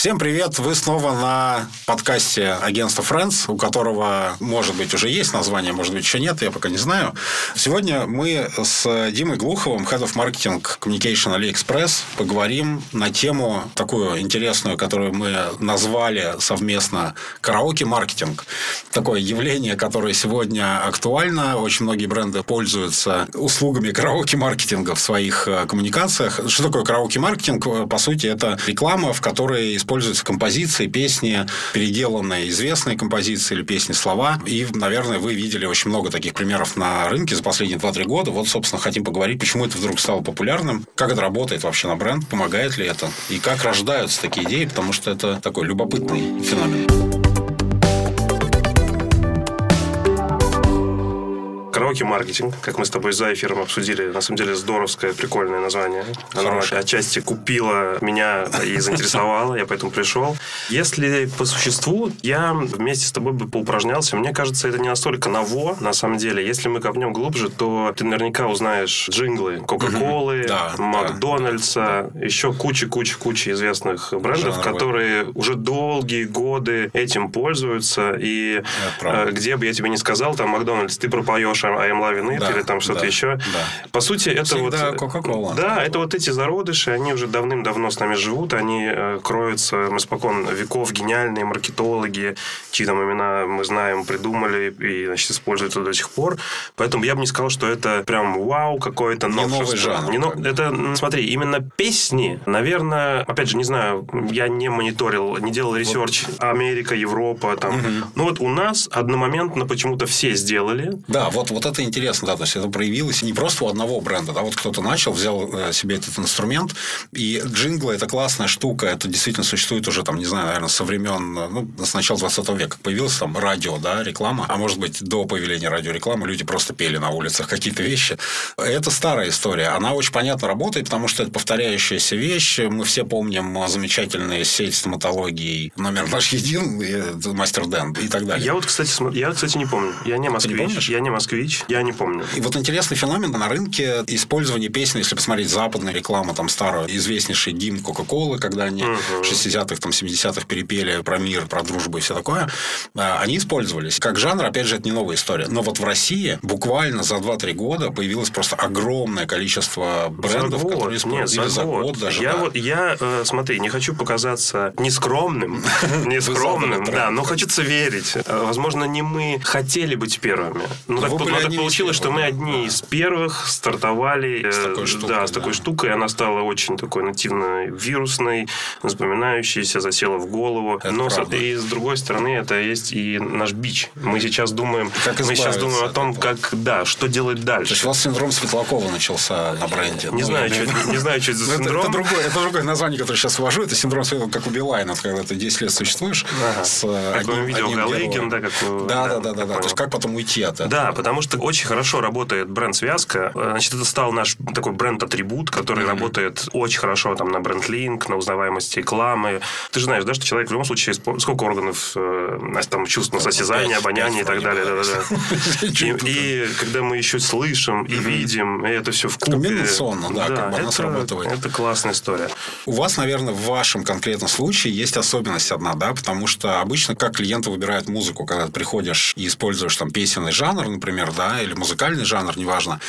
Всем привет! Вы снова на подкасте агентства Friends, у которого, может быть, уже есть название, может быть, еще нет, я пока не знаю. Сегодня мы с Димой Глуховым, Head of Marketing Communication AliExpress, поговорим на тему такую интересную, которую мы назвали совместно караоке-маркетинг. Такое явление, которое сегодня актуально. Очень многие бренды пользуются услугами караоке-маркетинга в своих э, коммуникациях. Что такое караоке-маркетинг? По сути, это реклама, в которой используются композиции, песни, переделанные известные композиции или песни, слова. И, наверное, вы видели очень много таких примеров на рынке за последние 2-3 года. Вот, собственно, хотим поговорить, почему это вдруг стало популярным, как это работает вообще на бренд, помогает ли это, и как рождаются такие идеи, потому что это такой любопытный феномен. Караоке-маркетинг, как мы с тобой за эфиром обсудили, на самом деле здоровское, прикольное название. Оно отчасти купило меня и заинтересовало, я поэтому пришел. Если по существу, я вместе с тобой бы поупражнялся. Мне кажется, это не настолько ново, на самом деле. Если мы копнем глубже, то ты наверняка узнаешь джинглы Кока-Колы, Макдональдса, еще куча-куча-куча известных брендов, которые уже долгие годы этим пользуются. И э, где бы я тебе не сказал, там Макдональдс, ты пропоешь I am loving it, да, или там что-то да, еще. Да. По сути, это Всегда вот... Coca-Cola. Да, это вот эти зародыши, они уже давным-давно с нами живут, они э, кроются, испокон веков, гениальные маркетологи, чьи там имена мы знаем, придумали и, значит, используют до сих пор. Поэтому я бы не сказал, что это прям вау, какой-то новый жанр. Не но... Это, смотри, именно песни, наверное, опять же, не знаю, я не мониторил, не делал research вот. Америка, Европа, там. Угу. Ну вот у нас одномоментно почему-то все сделали. Да, вот, вот это интересно, да, то есть это проявилось не просто у одного бренда, да, вот кто-то начал, взял э, себе этот инструмент, и джинглы это классная штука, это действительно существует уже там, не знаю, наверное, со времен, ну, с начала 20 века появилось там радио, да, реклама, а может быть до появления радиорекламы люди просто пели на улицах какие-то вещи. Это старая история, она очень понятно работает, потому что это повторяющаяся вещь, мы все помним замечательные сеть стоматологии, номер наш един, мастер Дэн и так далее. Я вот, кстати, я, кстати, не помню, я не москвич, я не москвич, москвич, я не помню. И вот интересный феномен на рынке использование песен, если посмотреть западную рекламу, там старую, известнейший Дим Кока-Колы, когда они угу. 60-х, там 70-х перепели про мир, про дружбу и все такое, а, они использовались. Как жанр, опять же, это не новая история. Но вот в России буквально за 2-3 года появилось просто огромное количество брендов, за год. которые используют. Нет, за, год. год даже. Я, да. вот, я э, смотри, не хочу показаться нескромным, нескромным, да, но хочется верить. Э, возможно, не мы хотели быть первыми. Ну, так но так получилось, что мы одни из первых стартовали с такой штукой, да, с такой штукой. Она стала очень такой нативно вирусной, запоминающейся, засела в голову. Это Но правда. и с другой стороны, это есть и наш бич. Мы сейчас думаем, как мы сейчас думаем о том, как, да, что делать дальше. То есть у вас синдром Светлакова начался на бренде. Не, ну, знаю, что, не, знаю, что это за синдром. Это, это, другое, это другое название, которое сейчас ввожу. Это синдром Светлакова, как у Билайна, когда ты 10 лет существуешь. Ага. С как одним, видео Галыгин, да, как у... Да, да, да, да, да. То есть как потом уйти от этого? Да, потому что очень хорошо работает бренд-связка. Значит, это стал наш такой бренд-атрибут, который mm-hmm. работает очень хорошо там на бренд-линк, на узнаваемость рекламы. Ты же знаешь, да, что человек в любом случае... Сколько органов э, там чувств на сосязание, обоняние и так далее. Да, да, да. И, и когда мы еще слышим и видим, и это все в купе. Комбинационно, да, как бы она срабатывает. Это классная история. У вас, наверное, в вашем конкретном случае есть особенность одна, да, потому что обычно как клиенты выбирают музыку, когда ты приходишь и используешь там песенный жанр, например, да, или музыкальный жанр, неважно.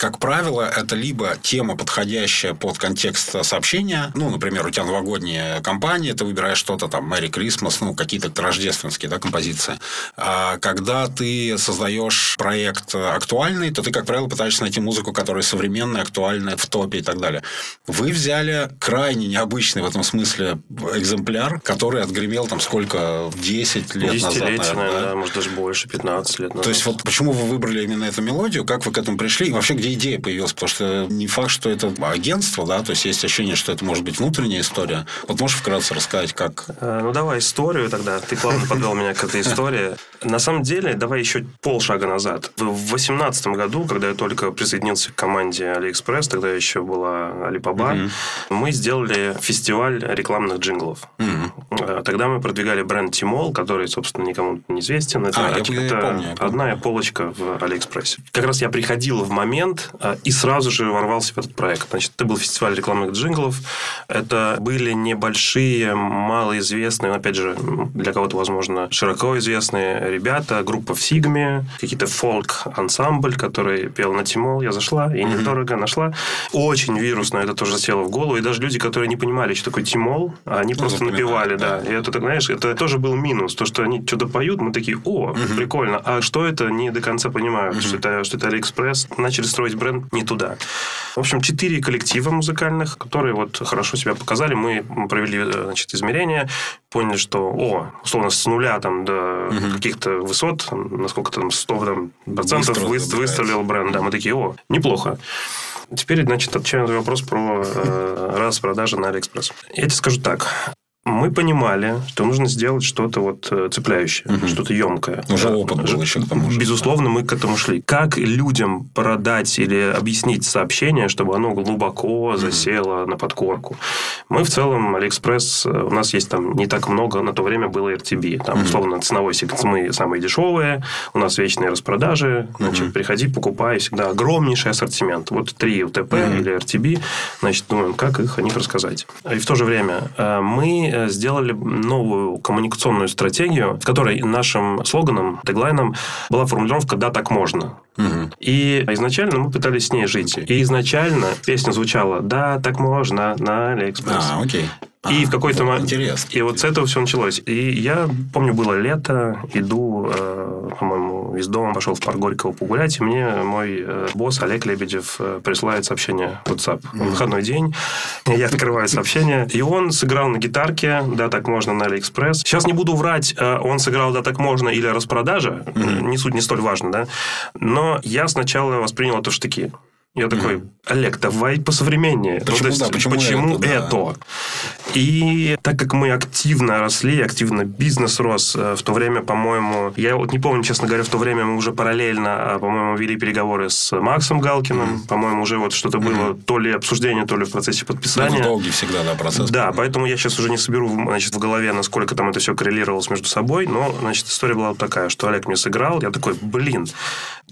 Как правило, это либо тема, подходящая под контекст сообщения. Ну, например, у тебя новогодняя кампания, ты выбираешь что-то там, Merry Christmas, ну, какие-то рождественские да, композиции. А когда ты создаешь проект актуальный, то ты, как правило, пытаешься найти музыку, которая современная, актуальная, в топе и так далее. Вы взяли крайне необычный в этом смысле экземпляр, который отгремел там сколько? 10 лет назад, наверное, да? да? может, даже больше, 15 лет назад. То есть, вот почему вы выбрали именно эту мелодию, как вы к этому пришли, и вообще где идея появилась, потому что не факт, что это агентство, да, то есть есть ощущение, что это может быть внутренняя история. Вот можешь вкратце рассказать, как? Э, ну, давай историю тогда. Ты плавно подвел меня к этой истории. На самом деле, давай еще полшага назад. В 2018 году, когда я только присоединился к команде AliExpress, тогда еще была Alibaba, мы сделали фестиваль рекламных джинглов. Э, тогда мы продвигали бренд Tmall, который, собственно, никому не известен. Это, а, одна полочка в AliExpress'е. Как раз я приходил в момент, а, и сразу же ворвался в этот проект. Значит, это был фестиваль рекламных джинглов. Это были небольшие, малоизвестные, опять же, для кого-то, возможно, широко известные ребята, группа в Сигме, какие-то фолк-ансамбль, который пел на Tmall. Я зашла и недорого нашла. Очень вирусно это тоже село в голову. И даже люди, которые не понимали, что такое Tmall, они ну, просто напевали, да. да. И это, так, знаешь, это тоже был минус. То, что они что-то поют, мы такие, о, угу. прикольно. А что это, не до конца понимают, угу. что, это, что это Алиэкспресс. Начали строить бренд не туда. В общем, четыре коллектива музыкальных, которые вот хорошо себя показали. Мы провели, э, значит, измерения, поняли, что, о, условно, с нуля там до угу. каких-то высот, насколько там 100 там, процентов Быстро выстрелил бренд. Да, мы такие, о, неплохо. Теперь, значит, отвечаю на вопрос про э, распродажи на Алиэкспресс. Я тебе скажу так мы понимали, что нужно сделать что-то вот э, цепляющее, угу. что-то емкое. Уже опыт был еще к тому же. Безусловно, мы к этому шли. Как людям продать или объяснить сообщение, чтобы оно глубоко засело угу. на подкорку? Мы в целом, Алиэкспресс, э, у нас есть там не так много, на то время было RTB. Там, угу. условно, ценовой сегмент мы самые дешевые, у нас вечные распродажи. Значит, угу. приходи, покупай, всегда огромнейший ассортимент. Вот три УТП угу. или RTB. Значит, думаем, как их о них рассказать. И в то же время э, мы Э, сделали новую коммуникационную стратегию, в которой нашим слоганом, tagline'ом была формулировка «да, так можно». Угу. И изначально мы пытались с ней жить. И изначально песня звучала «да, так можно» на Алиэкспресс. А, окей. И а, в какой-то момент... Интересно. И вот с этого все началось. И я помню, было лето, иду, э, по-моему, из дома, пошел в парк Горького погулять, и мне мой э, босс Олег Лебедев э, присылает сообщение в WhatsApp. Mm-hmm. Выходной день, я открываю сообщение, и он сыграл на гитарке, да, так можно, на Алиэкспресс. Сейчас не буду врать, э, он сыграл, да, так можно, или распродажа, mm-hmm. не суть, не столь важно, да, но я сначала воспринял это в штыки. Я такой, Олег, давай посовременнее. Почему, ну, есть, да, почему, почему это? это? Да. И так как мы активно росли, активно бизнес рос, э, в то время, по-моему, я вот не помню, честно говоря, в то время мы уже параллельно, а, по-моему, вели переговоры с Максом Галкиным, mm-hmm. по-моему, уже вот что-то было, mm-hmm. то ли обсуждение, то ли в процессе подписания. Это долгий всегда, да, процесс. Да, поэтому я сейчас уже не соберу, значит, в голове, насколько там это все коррелировалось между собой, но, значит, история была вот такая, что Олег мне сыграл, я такой, блин,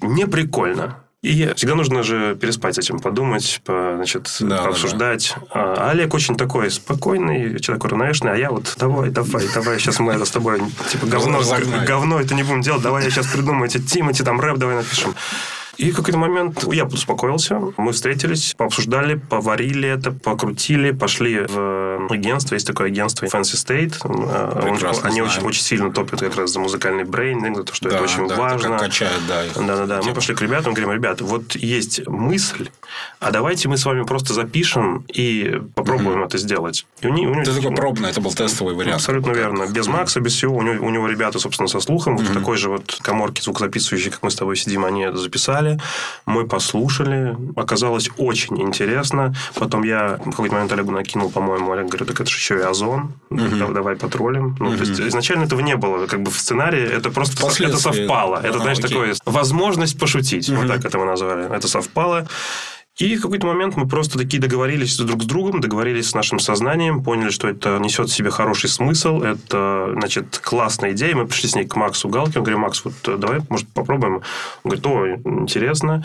не прикольно. И всегда нужно же переспать с этим, подумать, по, значит, да, пообсуждать. Да, да. А Олег очень такой спокойный, человек уравновешенный, а я вот давай, давай, давай, сейчас мы это с тобой, типа, говно, говно это не будем делать, давай я сейчас придумаю эти Тимати, там рэп давай напишем. И в какой-то момент я успокоился. Мы встретились, пообсуждали, поварили это, покрутили, пошли в агентство. Есть такое агентство Fancy State. Э, Прекрасно Они очень, очень сильно топят как раз за музыкальный брендинг, за то, что да, это очень да, важно. Это качает, да. Да-да-да. Мы пошли к ребятам, говорим, ребята, вот есть мысль, а давайте мы с вами просто запишем и попробуем mm-hmm. это сделать. И у них, у них, это такой пробный, это был тестовый вариант. Абсолютно верно. Без Макса, без всего. У него, у него ребята, собственно, со слухом, mm-hmm. в такой же вот коморке звукозаписывающей, как мы с тобой сидим, они это записали записали, мы послушали, оказалось очень интересно. Потом я в какой-то момент Олегу накинул, по-моему, Олег говорит, так это же еще и Озон, угу. давай потроллим. Ну, угу. то есть, изначально этого не было, как бы в сценарии, это просто это совпало. Это, а, знаешь, окей. такое возможность пошутить, угу. вот так это мы назвали. Это совпало. И в какой-то момент мы просто такие договорились друг с другом, договорились с нашим сознанием, поняли, что это несет в себе хороший смысл, это, значит, классная идея. Мы пришли с ней к Максу Галкину, говорим, Макс, вот э, давай, может, попробуем. Он говорит, о, интересно.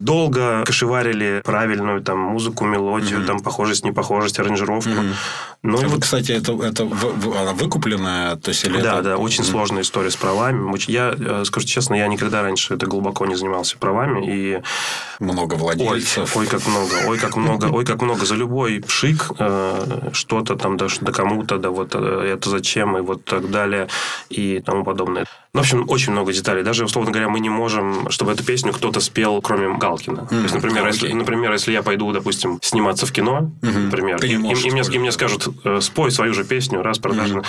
Долго кошеварили правильную там музыку, мелодию, mm-hmm. там похожесть, непохожесть, аранжировку. Mm-hmm. Ну, а вот... Кстати, это, это она выкупленная? То есть, или да, это... да, очень mm-hmm. сложная история с правами. Я, э, скажу честно, я никогда раньше это глубоко не занимался правами. И... Много владельцев. Ой, как много, ой, как много, ой, как много. За любой пшик э, что-то там, да, да кому-то, да вот э, это зачем, и вот так далее, и тому подобное. Ну, в общем, очень много деталей. Даже, условно говоря, мы не можем, чтобы эту песню кто-то спел, кроме Галкина. Mm, То есть, например, okay. если, например, если я пойду, допустим, сниматься в кино, mm-hmm. например, и, и, и, мне, и мне скажут, э, спой свою же песню, раз продажа. Mm-hmm.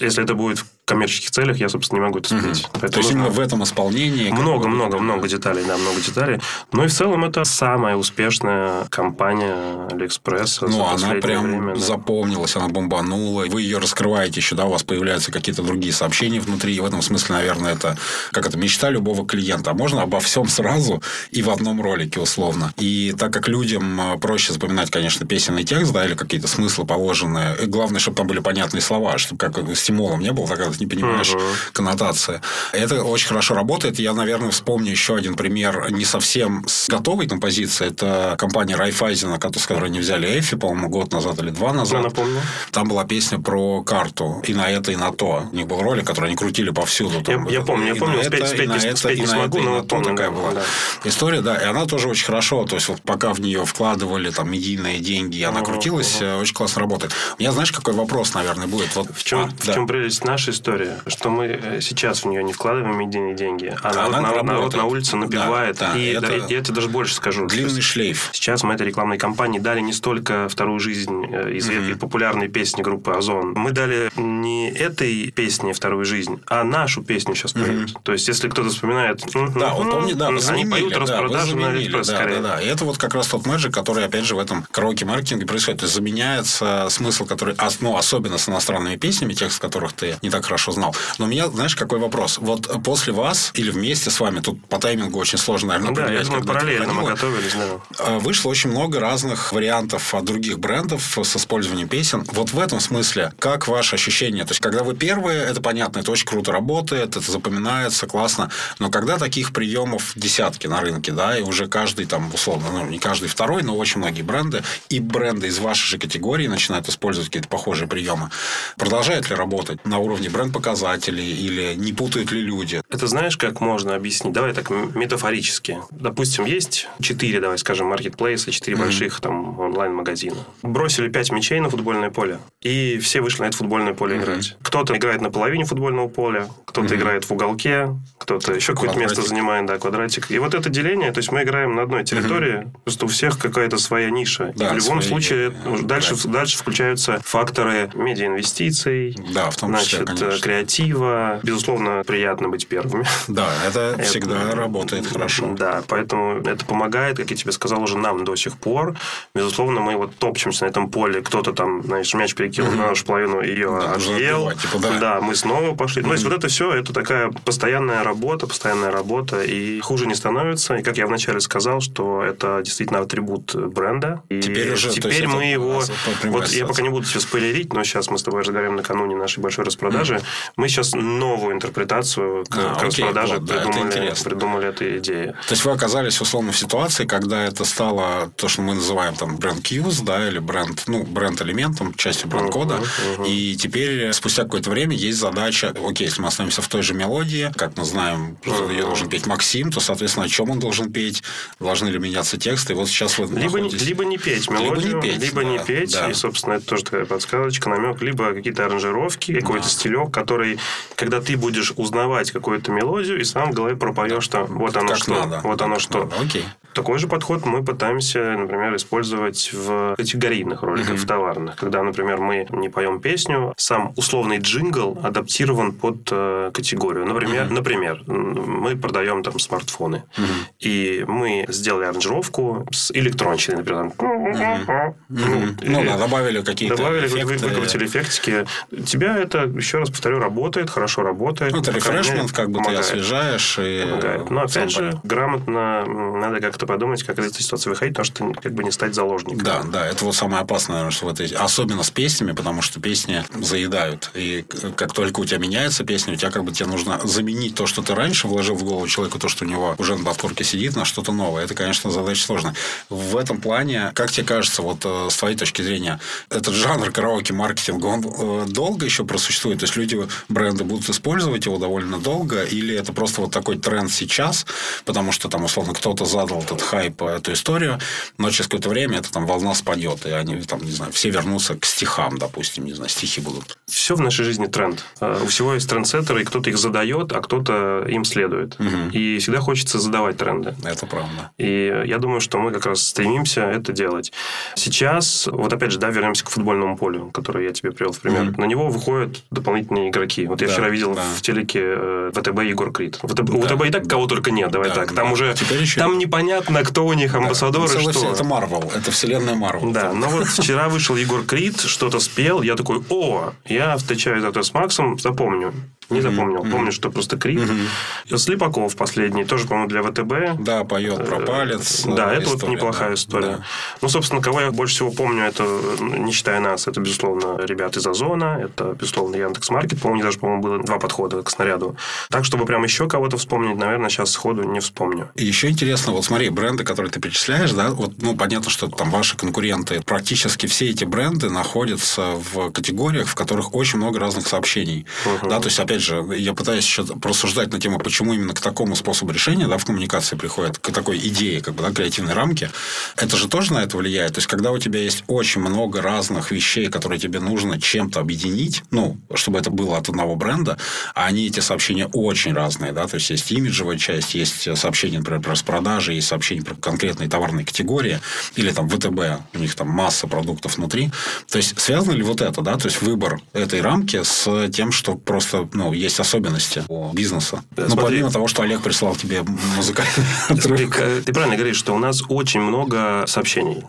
Если это будет коммерческих целях, я, собственно, не могу это спеть. Угу. То есть, именно в этом исполнении... Много, много, много деталей, да, много деталей. Ну, и в целом, это самая успешная компания Алиэкспресс Ну, она прям время, да. запомнилась, она бомбанула. Вы ее раскрываете еще, да, у вас появляются какие-то другие сообщения внутри. И в этом смысле, наверное, это как это мечта любого клиента. А можно обо всем сразу и в одном ролике, условно. И так как людям а, проще запоминать, конечно, песенный текст, да, или какие-то смыслы положенные. И главное, чтобы там были понятные слова, чтобы как стимулом не было, так не понимаешь угу. коннотации. Это очень хорошо работает. Я, наверное, вспомню еще один пример не совсем с готовой композицией. Это компания Райфайзена, с которой они взяли Эфи, по-моему, год назад или два назад. Я напомню. Там была песня про карту. И на это, и на то. У них был ролик, который они крутили повсюду. Там, я, я помню, я помню. Спеть, это, спеть, не, спеть не смогу, но помню. Такая была да. история, да. И она тоже очень хорошо. То есть, вот пока в нее вкладывали там медийные деньги, и она крутилась, угу. очень классно работает. У меня, знаешь, какой вопрос, наверное, будет? Вот, в чем, а, в да. чем прелесть нашей истории? Что мы э, сейчас в нее не вкладываем медийные деньги, а народ, народ, народ на улице напевает. Да, да, и, это, и я тебе даже больше скажу. Длинный шлейф. Сейчас мы этой рекламной кампании дали не столько вторую жизнь э, известной угу. популярной песни группы Озон. Мы дали не этой песне вторую жизнь, а нашу песню сейчас поют. Угу. То есть, если кто-то вспоминает... Да, вот помни, да, они поют да, распродажу на Алиэкспресс да, скорее. Да, да, и это вот как раз тот мэджик, который, опять же, в этом караоке-маркетинге происходит. То есть, заменяется смысл, который... Ну, особенно с иностранными песнями, текст которых ты не так хорошо знал. Но у меня, знаешь, какой вопрос? Вот после вас или вместе с вами, тут по таймингу очень сложно, наверное, Да, я думаю, параллельно мы готовились, да. А, вышло очень много разных вариантов от других брендов с использованием песен. Вот в этом смысле, как ваше ощущение? То есть, когда вы первые, это понятно, это очень круто работает, это запоминается, классно. Но когда таких приемов десятки на рынке, да, и уже каждый там, условно, ну, не каждый второй, но очень многие бренды, и бренды из вашей же категории начинают использовать какие-то похожие приемы. Продолжает ли работать на уровне бренд-показателей или не путают ли люди? Это знаешь, как можно объяснить? Давай так метафорически. Допустим, есть четыре, давай скажем, маркетплейса, четыре mm-hmm. больших там онлайн-магазина. Бросили пять мячей на футбольное поле, и все вышли на это футбольное поле mm-hmm. играть. Кто-то играет на половине футбольного поля, кто-то mm-hmm. играет в уголке, кто-то еще какое-то место занимает, да, квадратик. И вот это деление, то есть мы играем на одной территории, mm-hmm. просто у всех какая-то своя ниша. Да, и в любом свои... случае дальше, дальше включаются факторы медиаинвестиций, да, в том числе, значит, конечно. Креатива. Безусловно, приятно быть первыми. Да, это, всегда работает хорошо. Да, поэтому это помогает, как я тебе сказал, уже нам до сих пор. Безусловно, мы вот топчемся на этом поле. Кто-то там, знаешь, мяч перекинул на нашу половину, ее отъел. Типа, да. мы снова пошли. Ну, то есть, вот это все, это такая постоянная работа, постоянная работа, и хуже не становится. И, как я вначале сказал, что это действительно атрибут бренда. И теперь уже, теперь мы его... Вот я пока не буду все спойлерить, но сейчас мы с тобой разговариваем накануне нашей большой распродажи. Mm-hmm. Мы сейчас новую интерпретацию к, а, к распродаже вот, придумали, это придумали эту идею. То есть вы оказались условно в ситуации, когда это стало то, что мы называем там бренд Qs, да, или бренд, ну, бренд-элементом, частью бренд-кода. Uh-huh, uh-huh. И теперь, спустя какое-то время, есть задача, окей, если мы остановимся в той же мелодии, как мы знаем, uh-huh. ее должен петь Максим, то, соответственно, о чем он должен петь, должны ли меняться тексты. И вот сейчас вы либо, находитесь... либо не петь мелодию, либо не петь, либо да, не петь да. и, собственно, это тоже такая подсказочка, намек, либо какие-то аранжировки, какой-то да. Который, когда ты будешь узнавать какую-то мелодию, и сам в голове пропоешь, что вот оно как что, надо. вот оно что. Надо. Окей. Такой же подход мы пытаемся, например, использовать в категорийных роликах, mm-hmm. в товарных. Когда, например, мы не поем песню, сам условный джингл адаптирован под э, категорию. Например, mm-hmm. например, мы продаем там смартфоны. Mm-hmm. И мы сделали аранжировку с электронщиной, например. Там, mm-hmm. Mm-hmm. Ну да, добавили какие-то Добавили, эффекты. выкрутили эффектики. Тебя это, еще раз повторю, работает, хорошо работает. Ну, это рефрешмент, как бы помогает. ты освежаешь. И... Помогает. Но, опять же, грамотно надо как-то подумать, как из этой ситуации выходить, потому что как бы не стать заложником. Да, да, это вот самое опасное, наверное, что в этой... Особенно с песнями, потому что песни заедают. И как только у тебя меняется песня, у тебя как бы тебе нужно заменить то, что ты раньше вложил в голову человека, то, что у него уже на подкорке сидит, на что-то новое. Это, конечно, задача сложная. В этом плане, как тебе кажется, вот э, с твоей точки зрения, этот жанр караоке-маркетинга, он э, долго еще просуществует? То есть, люди, бренды будут использовать его довольно долго? Или это просто вот такой тренд сейчас, потому что там, условно, кто-то задал этот хайп, эту историю, но через какое-то время эта там волна спадет, и они там, не знаю, все вернутся к стихам, допустим, не знаю, стихи будут. Все в нашей жизни тренд. А, у всего есть трендсеттеры, и кто-то их задает, а кто-то им следует. Угу. И всегда хочется задавать тренды. Это правда. И я думаю, что мы как раз стремимся это делать. Сейчас, вот опять же, да, вернемся к футбольному полю, которое я тебе привел в пример. Угу. На него выходят дополнительные игроки. Вот я да, вчера видел да. в телеке э, ВТБ Егор Крид. ВТБ, да. У ВТБ и так кого только нет, давай да, так. Там да. уже, еще... там непонятно, кто у них амбассадор да. что. Это Марвел, это вселенная Марвел. Да, но вот вчера вышел Егор Крид, что-то спел, я такой, о, я встречаюсь завтра с Максом, запомню. Не запомнил. Mm-hmm. Помню, что просто Крик. Mm-hmm. Слепаков последний, тоже, по-моему, для ВТБ. Да, поет про палец. Да, это вот неплохая история. Да. Ну, собственно, кого я больше всего помню, это, не считая нас, это, безусловно, ребят из Озона, это, безусловно, Яндекс Маркет. По-моему, даже, по-моему, было два подхода к снаряду. Так, чтобы прям еще кого-то вспомнить, наверное, сейчас сходу не вспомню. И еще интересно, вот смотри, бренды, которые ты перечисляешь, да, вот, ну, понятно, что там ваши конкуренты, практически все эти бренды находятся в категориях, в которых очень много разных сообщений. Угу. Да, то есть, опять же, я пытаюсь еще просуждать на тему, почему именно к такому способу решения, да, в коммуникации приходят, к такой идее, как бы, да, креативной рамки. Это же тоже на это влияет. То есть, когда у тебя есть очень много разных вещей, которые тебе нужно чем-то объединить, ну, чтобы это было от одного бренда, а они, эти сообщения очень разные, да, то есть, есть имиджевая часть, есть сообщения, например, про распродажи, есть сообщения про конкретные товарные категории, или там ВТБ, у них там масса продуктов внутри. То есть, связано ли вот это, да, то есть, выбор этой рамки с тем, что просто, ну, есть особенности у бизнеса. Да, ну, помимо того, что Олег прислал тебе музыкальный отрывок. Ты правильно говоришь, что у нас очень много сообщений.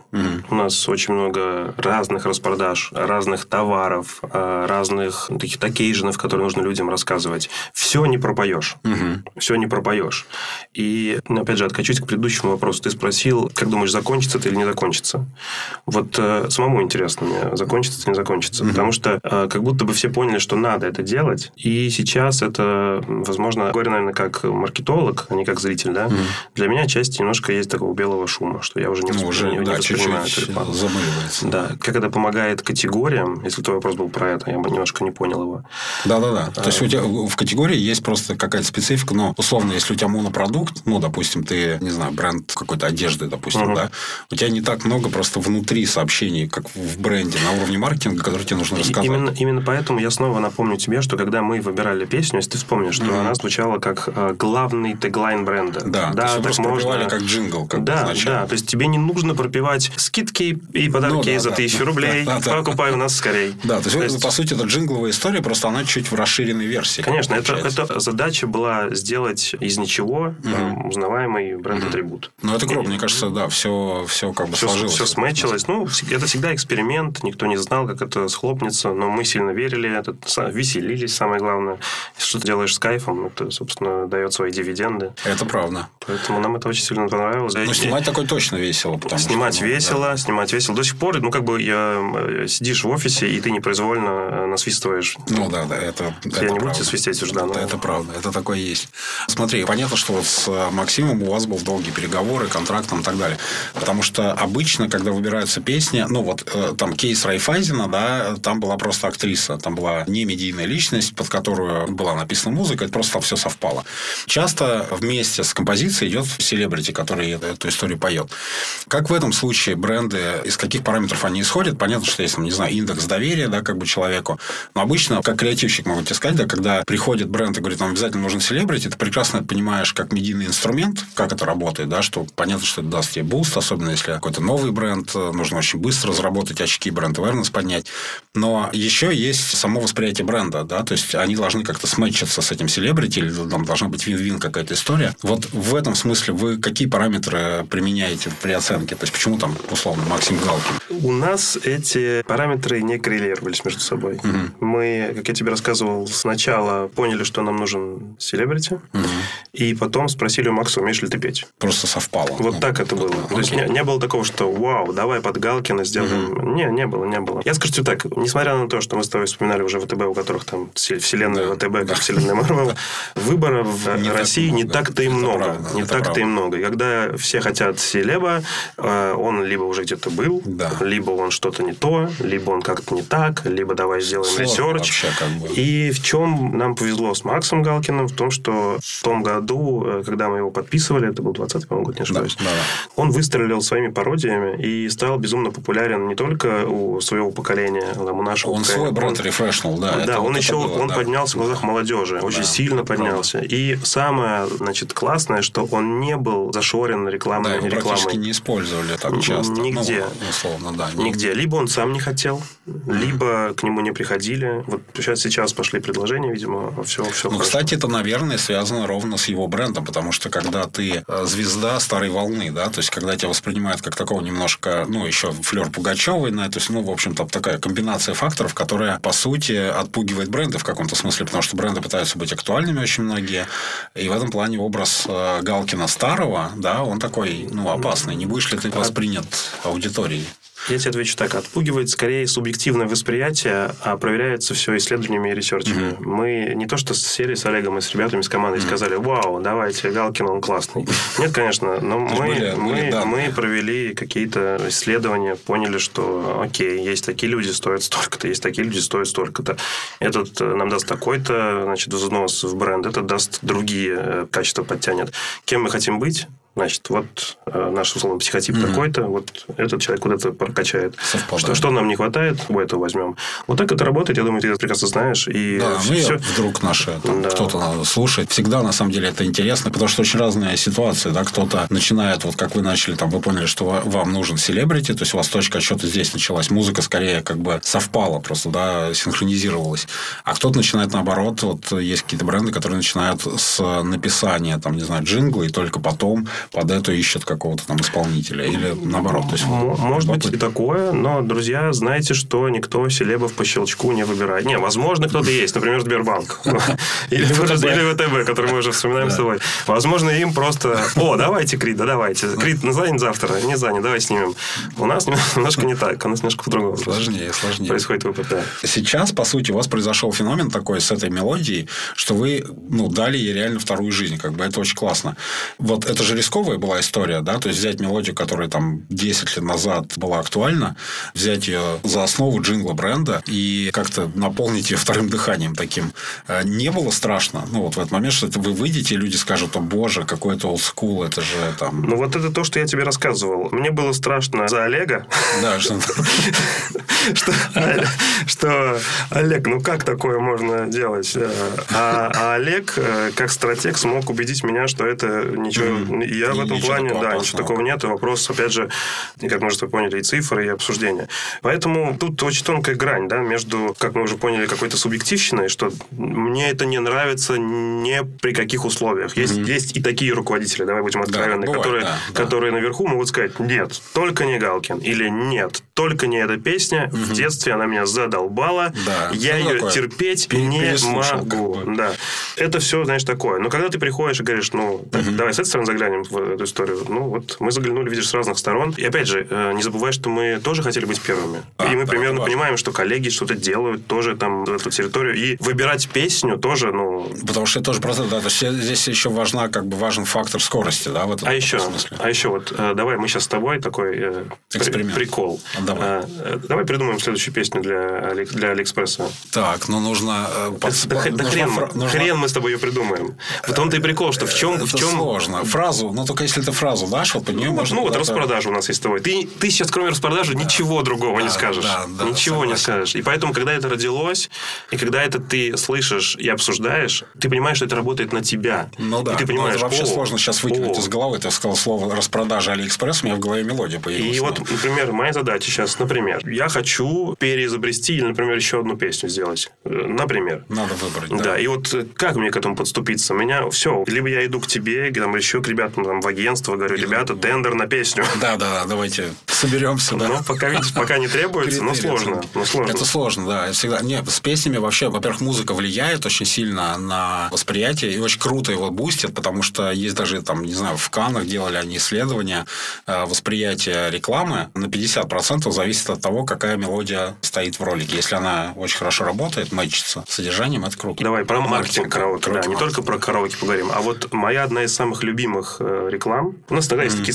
У нас очень много разных распродаж, разных товаров, а, разных таких такейженов, которые нужно людям рассказывать. Все не пропоешь. Все не пропоешь. И, ну, опять же, откачусь к предыдущему вопросу. Ты спросил, как думаешь, закончится это или не закончится? Вот э, самому интересно мне, закончится это или не закончится. Потому что э, как будто бы все поняли, что надо это делать. И сейчас это, возможно, говорю, наверное, как маркетолог, а не как зритель, да? Угу. Для меня часть немножко есть такого белого шума, что я уже не, ну, уже, не, да, не воспринимаю рекламу. Замыливается. Да. Как это помогает категориям, если твой вопрос был про это, я бы немножко не понял его. Да-да-да. А... То есть, у тебя в категории есть просто какая-то специфика, но, условно, если у тебя монопродукт, ну, допустим, ты, не знаю, бренд какой-то одежды, допустим, угу. да, у тебя не так много просто внутри сообщений, как в бренде, на уровне маркетинга, которые тебе нужно рассказать. Именно, именно поэтому я снова напомню тебе, что когда мы выбирали песню, если ты вспомнишь, что mm-hmm. она звучала как э, главный теглайн бренда. Да, да то так можно. как джингл, как да, да, то есть тебе не нужно пропивать скидки и подарки ну, да, за тысячу да, рублей, да, да, покупай у нас скорее. Да, то есть, то есть, по сути, это джингловая история, просто она чуть в расширенной версии. Конечно, это, это задача была сделать из ничего mm-hmm. узнаваемый бренд-атрибут. Mm-hmm. Ну, это круто, мне кажется, да, все, все как бы все, сложилось. Все сметчилось. Ну, это всегда эксперимент, никто не знал, как это схлопнется, но мы сильно верили, это, веселились, самое главное. Если что ты делаешь с кайфом, это, собственно, дает свои дивиденды. Это правда. Поэтому нам это очень сильно понравилось. Ну, снимать такое точно весело. Снимать что, ну, весело, да. снимать весело. До сих пор, ну, как бы я, э, сидишь в офисе, и ты непроизвольно э, насвистываешь. Ну, да, да, это Я это не буду тебе свистеть уж, да. Но... Это правда, это такое есть. Смотри, понятно, что вот с э, Максимом у вас был долгие переговоры, контрактом и так далее. Потому что обычно, когда выбираются песни, ну, вот там кейс Райфайзена, да, там была просто актриса, там была не медийная личность, под которую была написана музыка, это просто все совпало. Часто вместе с композицией идет селебрити, который эту историю поет. Как в этом случае бренды, из каких параметров они исходят? Понятно, что есть, не знаю, индекс доверия, да, как бы человеку. Но обычно, как креативщик могу тебе сказать, да, когда приходит бренд и говорит, нам обязательно нужен селебрити, ты прекрасно понимаешь, как медийный инструмент, как это работает, да, что понятно, что это даст тебе буст, особенно если какой-то новый бренд, нужно очень быстро заработать очки, brand awareness поднять. Но еще есть само восприятие бренда, да, то есть они должны как-то сметчиться с этим селебрити, или там должна быть вин-вин какая-то история. Вот в этом смысле вы какие параметры применяете при оценке? То есть, почему там, условно, Максим Галкин? У нас эти параметры не коррелировались между собой. Угу. Мы, как я тебе рассказывал, сначала поняли, что нам нужен селебрити, угу. и потом спросили у Макса, умеешь ли ты петь. Просто совпало. Вот ну, так это было. Окей. То есть, не, не было такого, что вау, давай под Галкина сделаем. Угу. Не, не было, не было. Я скажу тебе так, несмотря на то, что мы с тобой вспоминали уже ВТБ, у которых там вселенная да. ВТБ, как да. Марвел, выборов в не России так не так-то и много. Правда, не так-то и много. И когда все хотят селеба, э, он либо уже где-то был, да. либо он что-то не то, либо он как-то не так, либо давай сделаем research. Как бы. И в чем нам повезло с Максом Галкиным, в том, что в том году, э, когда мы его подписывали, это был 20-й, по-моему, год, не ошибаюсь, да, да, да. он выстрелил своими пародиями и стал безумно популярен не только у своего поколения, там, у нашего Он поколения. свой бренд рефрешнул, да. Да, он еще было, он да. Поднялся в глазах молодежи, очень да, сильно поднялся. И самое, значит, классное, что он не был зашорен рекламой. Да, его рекламой. практически не использовали так часто. Нигде. Ну, условно, да. Нигде. Либо он сам не хотел, либо к нему не приходили. Вот сейчас, сейчас пошли предложения, видимо, все, все Ну, хорошо. кстати, это, наверное, связано ровно с его брендом, потому что когда ты э, звезда старой волны, да, то есть когда тебя воспринимают как такого немножко, ну, еще флер Пугачевой, на, то есть, ну, в общем-то, такая комбинация факторов, которая, по сути, отпугивает бренды в каком-то смысле смысле, потому что бренды пытаются быть актуальными очень многие. И в этом плане образ э, Галкина старого, да, он такой, ну, опасный. Не будешь ли ты воспринят аудиторией? Я тебе отвечу так. Отпугивает скорее субъективное восприятие, а проверяется все исследованиями и ресерчами. Mm-hmm. Мы не то, что с серией с Олегом и с ребятами, с командой mm-hmm. сказали, вау, давайте, Галкин, он классный. Нет, конечно, но мы, были, мы, были мы провели какие-то исследования, поняли, что, окей, есть такие люди, стоят столько-то, есть такие люди, стоят столько-то. Этот э, нам даст такой-то, значит, взнос в бренд, этот даст другие э, качества подтянет. Кем мы хотим быть? Значит, вот э, наш условно психотип mm-hmm. такой-то, вот этот человек куда-то прокачает. Что, что нам не хватает, у этого возьмем. Вот так это работает, я думаю, ты это прекрасно знаешь. И да, все, ну, все... вдруг наши там, да. кто-то слушает. Всегда, на самом деле, это интересно, потому что очень разные ситуации. Да? Кто-то начинает, вот как вы начали, там, вы поняли, что вам нужен селебрити, то есть у вас точка отсчета здесь началась. Музыка скорее как бы совпала просто, да, синхронизировалась. А кто-то начинает наоборот. Вот есть какие-то бренды, которые начинают с написания, там, не знаю, джингла, и только потом под это ищут какого-то там исполнителя. Или наоборот. То есть, Может быть и такое, но, друзья, знаете, что никто селебов по щелчку не выбирает. Не, возможно, кто-то есть. Например, Сбербанк. Или ВТБ, который мы уже вспоминаем с тобой. Возможно, им просто... О, давайте, Крит, да давайте. Крит, ну занят завтра. Не занят, давай снимем. У нас немножко не так. У нас немножко по-другому. Сложнее, сложнее. Происходит выпад, да. Сейчас, по сути, у вас произошел феномен такой с этой мелодией, что вы ну, дали ей реально вторую жизнь. Как бы это очень классно. Вот это же рисковая была история, да, то есть взять мелодию, которая там 10 лет назад была актуальна, взять ее за основу джингла бренда и как-то наполнить ее вторым дыханием таким. Э, не было страшно, ну, вот в этот момент, что это вы выйдете, и люди скажут, о боже, какой это олдскул, это же там... Ну, вот это то, что я тебе рассказывал. Мне было страшно за Олега. Да, что... Что, Олег, ну как такое можно делать? Э, а, а Олег, э, как стратег, смог убедить меня, что это ничего... Я в этом плане, да, ничего такого нет. Вопрос, опять же, как мы уже поняли, и цифры, и обсуждения. Поэтому тут очень тонкая грань, да, между, как мы уже поняли, какой-то субъективщиной, что мне это не нравится ни при каких условиях. Есть, mm-hmm. есть и такие руководители, давай будем откровенны, да, бывает, которые, да, да. которые наверху могут сказать, нет, только не Галкин, или нет, только не эта песня, mm-hmm. в детстве она меня задолбала, да. я ну, ее такое. терпеть не могу. Да. Это все, знаешь, такое. Но когда ты приходишь и говоришь, ну, mm-hmm. давай с этой стороны заглянем в эту историю. Ну, вот мы заглянули, видишь, с разных сторон. И опять же, э, не забывай, что мы тоже хотели быть первыми. А, и мы да, примерно понимаем, что коллеги что-то делают тоже там в эту территорию. И выбирать песню тоже, ну... Потому что это тоже процесс, да, то есть здесь еще важна, как бы важен фактор скорости, да, в этом а еще, смысле. А еще вот, э, давай мы сейчас с тобой такой э, Эксперимент. прикол. А, давай. А, давай придумаем следующую песню для, для Алиэкспресса. Так, ну нужно... Под, да, да, нужно хрен, фра- нужно... хрен мы с тобой ее придумаем. В том-то и прикол, что в чем... Это в чем... сложно. Фразу, ну только если ты фразу дашь, вот под нее ну, можно... Ну, вот распродажа у нас есть с тобой. Ты, ты сейчас, кроме распродажи, да. ничего другого да, не скажешь. Да, да, ничего согласен. не скажешь. И поэтому, когда это родилось, и когда это ты слышишь и обсуждаешь, ты понимаешь, что это работает на тебя. Ну да. И ты понимаешь, ну, вообще о, сложно сейчас выкинуть о. из головы. Ты сказал слово распродажа Алиэкспресс, у меня в голове мелодия появилась. И вот, например, моя задача сейчас, например, я хочу переизобрести или, например, еще одну песню сделать. Э, например. Надо выбрать. Да. да. И вот как мне к этому подступиться? Меня все. Либо я иду к тебе, там, еще к ребятам там, в агентство, говорю, ребята, тендер на песню. Да, да, да, давайте соберемся. Да. Но ну, пока, видишь, пока не требуется, но сложно, но сложно. Это сложно, да. Всегда. Нет, с песнями вообще, во-первых, музыка влияет очень сильно на восприятие, и очень круто его бустит, потому что есть даже, там, не знаю, в Канах делали они исследования э, восприятия рекламы на 50% зависит от того, какая мелодия стоит в ролике. Если она очень хорошо работает, мэчится содержанием, это круто. Давай про маркетинг караоке. Да, не только про караоке поговорим, а вот моя одна из самых любимых э, реклам. У нас тогда mm-hmm. есть такие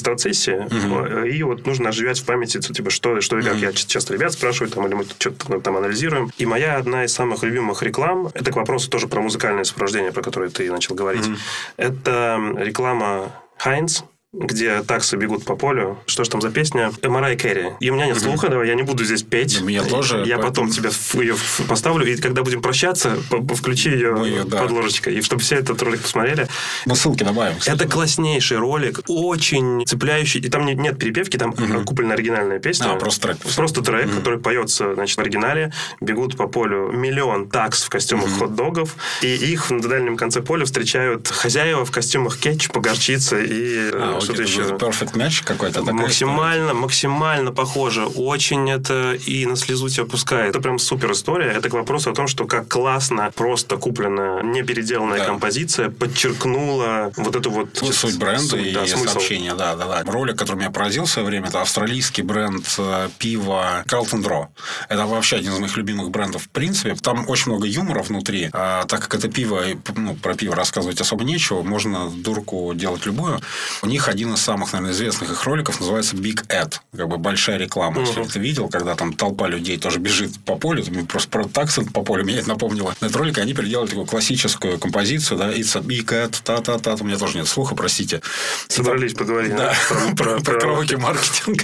mm-hmm. и вот нужно оживять в памяти, типа, что, что и как. Mm-hmm. Я часто ребят спрашиваю, там, или мы что-то там анализируем. И моя одна из самых любимых реклам, это к вопросу тоже про музыкальное сопровождение, про которое ты начал говорить. Mm-hmm. Это реклама Heinz, где таксы бегут по полю. Что ж там за песня? Марай Кэрри. И у меня нет слуха, давай, я не буду здесь петь. У меня тоже. Я потом тебе ее поставлю, и когда будем прощаться, включи ее, ее да. подложечкой. И чтобы все этот ролик посмотрели. Мы ссылки добавим. Кстати. Это класснейший ролик, очень цепляющий. И там нет перепевки, там угу. куплена оригинальная песня. А, просто трек. Просто трек, угу. который поется, значит, в оригинале. Бегут по полю миллион такс в костюмах угу. хот-догов, и их на дальнем конце поля встречают хозяева в костюмах кетчупа, горчицы и а, что-то еще. Perfect Match какой-то. Максимально, максимально похоже. Очень это и на слезу тебя пускает. Это прям супер история. Это к вопросу о том, что как классно просто купленная, не переделанная да. композиция подчеркнула вот эту вот... Суть бренда суть, и да, смысл. сообщение. Да, да, да. Ролик, который меня поразил в свое время, это австралийский бренд э, пива Carlton Draw. Это вообще один из моих любимых брендов в принципе. Там очень много юмора внутри. А, так как это пиво, ну, про пиво рассказывать особо нечего, можно дурку делать любую. У них один из самых, наверное, известных их роликов называется Big Ad. Как бы большая реклама. Угу. Если ты видел, когда там толпа людей тоже бежит по полю, там просто про таксент по полю меня это напомнило. На этот ролик они переделали такую классическую композицию, да, It's a Big Ad, та-та-та. У меня тоже нет слуха, простите. Собрались поговорить да, про, про, караоке маркетинг.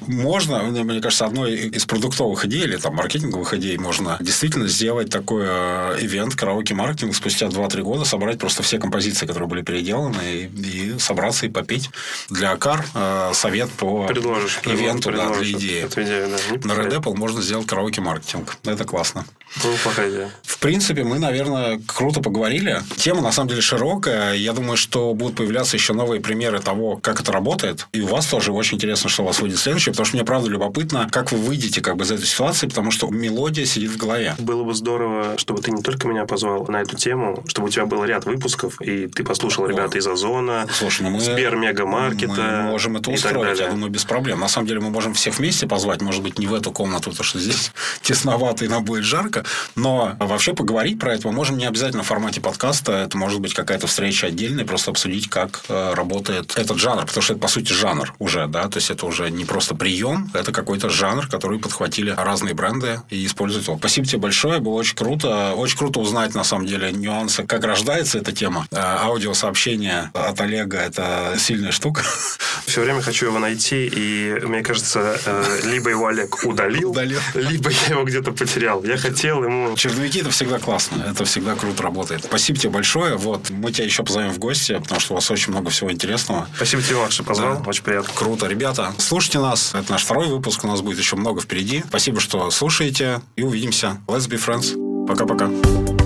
Можно, мне кажется, одной из продуктовых идей или там маркетинговых идей можно действительно сделать такой э, ивент караоке маркетинг спустя 2-3 года, собрать просто все композиции, которые были переделаны, и, и собраться и попить. Для Кар э, совет по предложишь, ивенту, да, для идеи. Эту идею, да. На Red Apple можно сделать караоке маркетинг. Это классно. Ну, пока идея. В принципе, мы, наверное, круто поговорили. Тема, на самом деле, широкая. Я думаю, что будут появляться еще новые примеры того, как это работает. И у вас тоже очень интересно, что у вас выйдет следующее, потому что мне, правда, любопытно, как вы выйдете как бы из этой ситуации, потому что мелодия сидит в голове. Было бы здорово, чтобы ты не только меня позвал на эту тему, чтобы у тебя был ряд выпусков, и ты послушал ребята из Озона, Слушай, ну мы, Сбер Мегамаркета. Мы можем это устроить, я думаю, без проблем. На самом деле мы можем всех вместе позвать, может быть, не в эту комнату, потому что здесь тесновато и нам будет жарко, но вообще поговорить про это мы можем не обязательно в формате подкаста, это может быть какая-то встреча отдельная, просто обсудить, как э, работает этот жанр, потому что это, по сути, жанр уже, да, то есть это уже не просто прием, это какой-то жанр, который подхватили разные бренды и используют его. Спасибо тебе большое, было очень круто. Очень круто узнать, на самом деле, нюансы, как рождается эта тема. Э, аудиосообщение от Олега – это сильная штука. Все время хочу его найти, и мне кажется, э, либо его Олег удалил, удалил. либо я его где-то потерял. Я хотел ему... Черновики – это всегда классно, это всегда круто работает. Спасибо тебе большое. Вот, мы тебя еще позовем в гости, потому что у вас очень много всего интересного. Спасибо тебе, Макс, что позвал. Да. Очень приятно. Круто. Ребята, слушайте нас. Это наш второй выпуск. У нас будет еще много впереди. Спасибо, что слушаете. И увидимся. Let's be friends. Пока-пока.